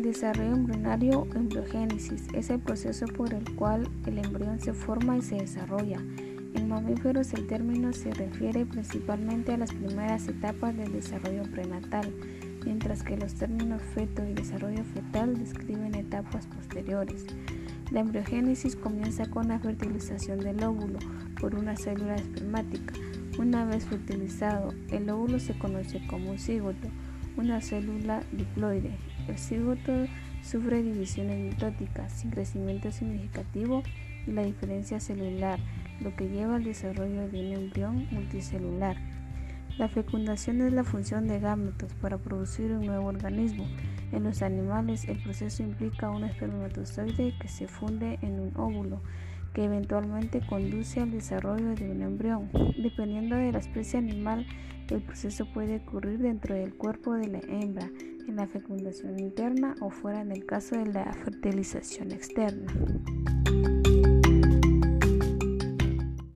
Desarrollo embrionario o embriogénesis es el proceso por el cual el embrión se forma y se desarrolla. En mamíferos el término se refiere principalmente a las primeras etapas del desarrollo prenatal, mientras que los términos feto y desarrollo fetal describen etapas posteriores. La embriogénesis comienza con la fertilización del óvulo por una célula espermática. Una vez fertilizado, el óvulo se conoce como un cigoto, una célula diploide. El cigoto sufre divisiones mitóticas sin crecimiento significativo y la diferencia celular, lo que lleva al desarrollo de un embrión multicelular. La fecundación es la función de gametos para producir un nuevo organismo. En los animales, el proceso implica un espermatozoide que se funde en un óvulo, que eventualmente conduce al desarrollo de un embrión. Dependiendo de la especie animal, el proceso puede ocurrir dentro del cuerpo de la hembra, en la fecundación interna o fuera en el caso de la fertilización externa.